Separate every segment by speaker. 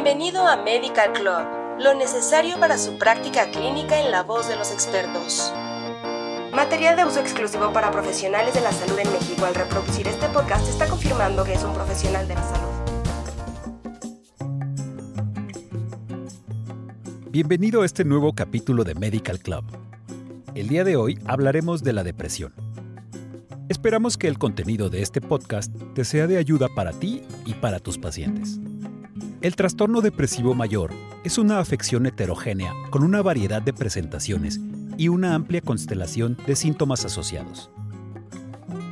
Speaker 1: Bienvenido a Medical Club, lo necesario para su práctica clínica en la voz de los expertos. Material de uso exclusivo para profesionales de la salud en México. Al reproducir este podcast está confirmando que es un profesional de la salud.
Speaker 2: Bienvenido a este nuevo capítulo de Medical Club. El día de hoy hablaremos de la depresión. Esperamos que el contenido de este podcast te sea de ayuda para ti y para tus pacientes. El trastorno depresivo mayor es una afección heterogénea con una variedad de presentaciones y una amplia constelación de síntomas asociados.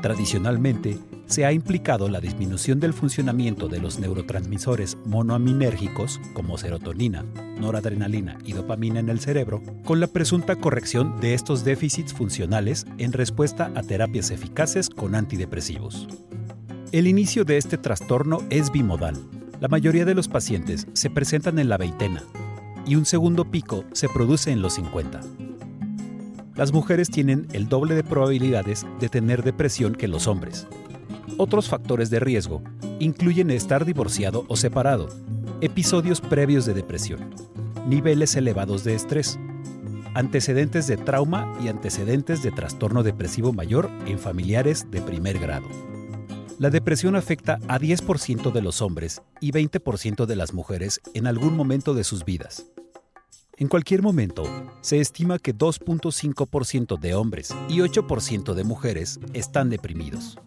Speaker 2: Tradicionalmente, se ha implicado la disminución del funcionamiento de los neurotransmisores monoaminérgicos como serotonina, noradrenalina y dopamina en el cerebro con la presunta corrección de estos déficits funcionales en respuesta a terapias eficaces con antidepresivos. El inicio de este trastorno es bimodal. La mayoría de los pacientes se presentan en la veintena y un segundo pico se produce en los 50 las mujeres tienen el doble de probabilidades de tener depresión que los hombres. Otros factores de riesgo incluyen estar divorciado o separado, episodios previos de depresión, niveles elevados de estrés, antecedentes de trauma y antecedentes de trastorno depresivo mayor en familiares de primer grado. La depresión afecta a 10% de los hombres y 20% de las mujeres en algún momento de sus vidas. En cualquier momento, se estima que 2.5% de hombres y 8% de mujeres están deprimidos.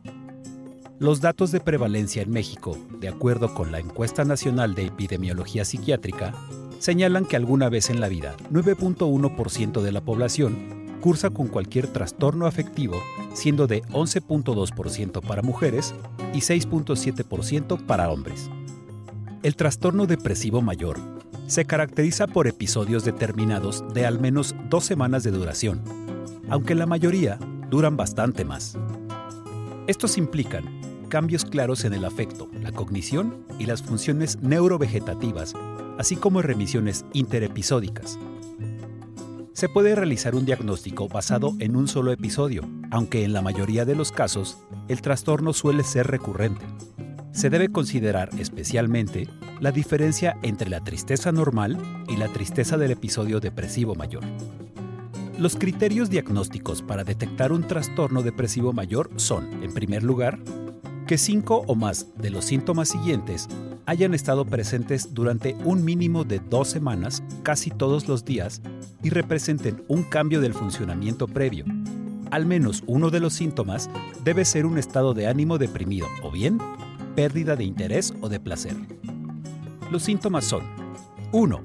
Speaker 2: Los datos de prevalencia en México, de acuerdo con la Encuesta Nacional de Epidemiología Psiquiátrica, señalan que alguna vez en la vida 9.1% de la población cursa con cualquier trastorno afectivo, siendo de 11.2% para mujeres y 6.7% para hombres. El trastorno depresivo mayor se caracteriza por episodios determinados de al menos dos semanas de duración, aunque la mayoría duran bastante más. Estos implican cambios claros en el afecto, la cognición y las funciones neurovegetativas, así como remisiones interepisódicas. Se puede realizar un diagnóstico basado en un solo episodio, aunque en la mayoría de los casos el trastorno suele ser recurrente se debe considerar especialmente la diferencia entre la tristeza normal y la tristeza del episodio depresivo mayor. Los criterios diagnósticos para detectar un trastorno depresivo mayor son, en primer lugar, que cinco o más de los síntomas siguientes hayan estado presentes durante un mínimo de dos semanas casi todos los días y representen un cambio del funcionamiento previo. Al menos uno de los síntomas debe ser un estado de ánimo deprimido o bien pérdida de interés o de placer. Los síntomas son 1.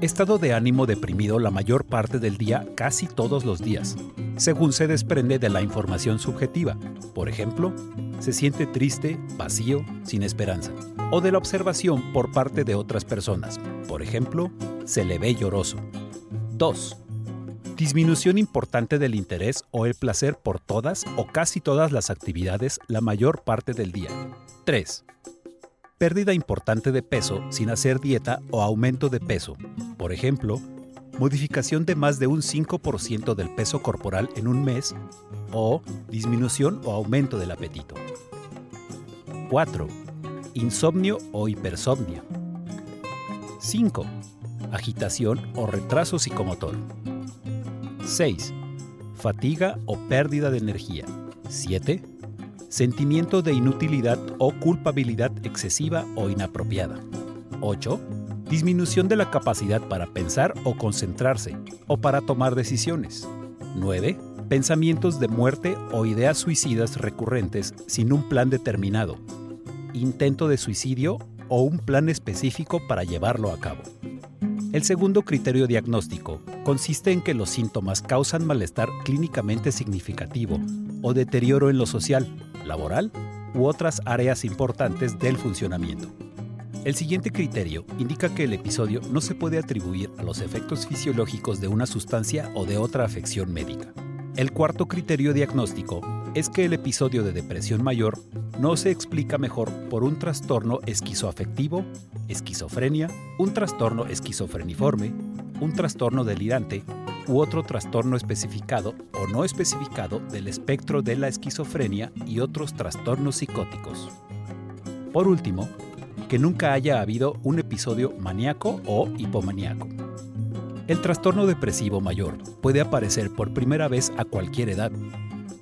Speaker 2: Estado de ánimo deprimido la mayor parte del día casi todos los días, según se desprende de la información subjetiva. Por ejemplo, se siente triste, vacío, sin esperanza. O de la observación por parte de otras personas. Por ejemplo, se le ve lloroso. 2. Disminución importante del interés o el placer por todas o casi todas las actividades la mayor parte del día. 3. Pérdida importante de peso sin hacer dieta o aumento de peso. Por ejemplo, modificación de más de un 5% del peso corporal en un mes o disminución o aumento del apetito. 4. Insomnio o hipersomnia. 5. Agitación o retraso psicomotor. 6. Fatiga o pérdida de energía. 7 sentimiento de inutilidad o culpabilidad excesiva o inapropiada. 8. Disminución de la capacidad para pensar o concentrarse o para tomar decisiones. 9. Pensamientos de muerte o ideas suicidas recurrentes sin un plan determinado. Intento de suicidio o un plan específico para llevarlo a cabo. El segundo criterio diagnóstico consiste en que los síntomas causan malestar clínicamente significativo o deterioro en lo social, laboral u otras áreas importantes del funcionamiento. El siguiente criterio indica que el episodio no se puede atribuir a los efectos fisiológicos de una sustancia o de otra afección médica. El cuarto criterio diagnóstico es que el episodio de depresión mayor no se explica mejor por un trastorno esquizoafectivo, esquizofrenia, un trastorno esquizofreniforme, un trastorno delirante u otro trastorno especificado o no especificado del espectro de la esquizofrenia y otros trastornos psicóticos. Por último, que nunca haya habido un episodio maníaco o hipomaníaco. El trastorno depresivo mayor puede aparecer por primera vez a cualquier edad,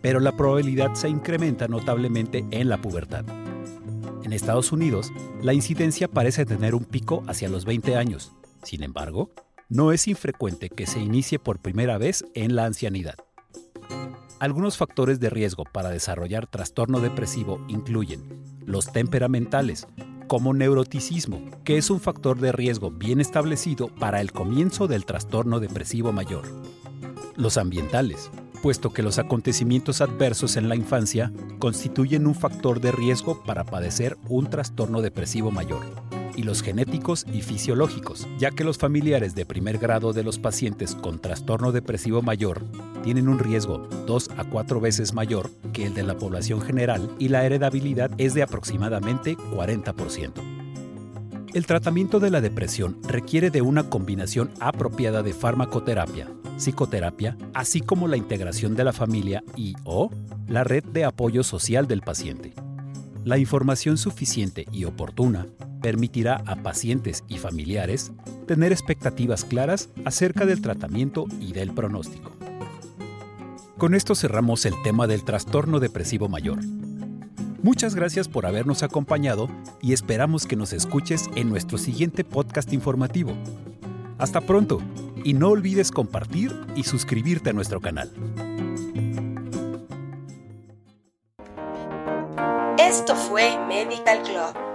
Speaker 2: pero la probabilidad se incrementa notablemente en la pubertad. En Estados Unidos, la incidencia parece tener un pico hacia los 20 años. Sin embargo, no es infrecuente que se inicie por primera vez en la ancianidad. Algunos factores de riesgo para desarrollar trastorno depresivo incluyen los temperamentales, como neuroticismo, que es un factor de riesgo bien establecido para el comienzo del trastorno depresivo mayor. Los ambientales, puesto que los acontecimientos adversos en la infancia constituyen un factor de riesgo para padecer un trastorno depresivo mayor y los genéticos y fisiológicos, ya que los familiares de primer grado de los pacientes con trastorno depresivo mayor tienen un riesgo dos a cuatro veces mayor que el de la población general y la heredabilidad es de aproximadamente 40%. El tratamiento de la depresión requiere de una combinación apropiada de farmacoterapia, psicoterapia, así como la integración de la familia y o la red de apoyo social del paciente. La información suficiente y oportuna permitirá a pacientes y familiares tener expectativas claras acerca del tratamiento y del pronóstico. Con esto cerramos el tema del trastorno depresivo mayor. Muchas gracias por habernos acompañado y esperamos que nos escuches en nuestro siguiente podcast informativo. Hasta pronto y no olvides compartir y suscribirte a nuestro canal.
Speaker 1: Esto fue Medical Club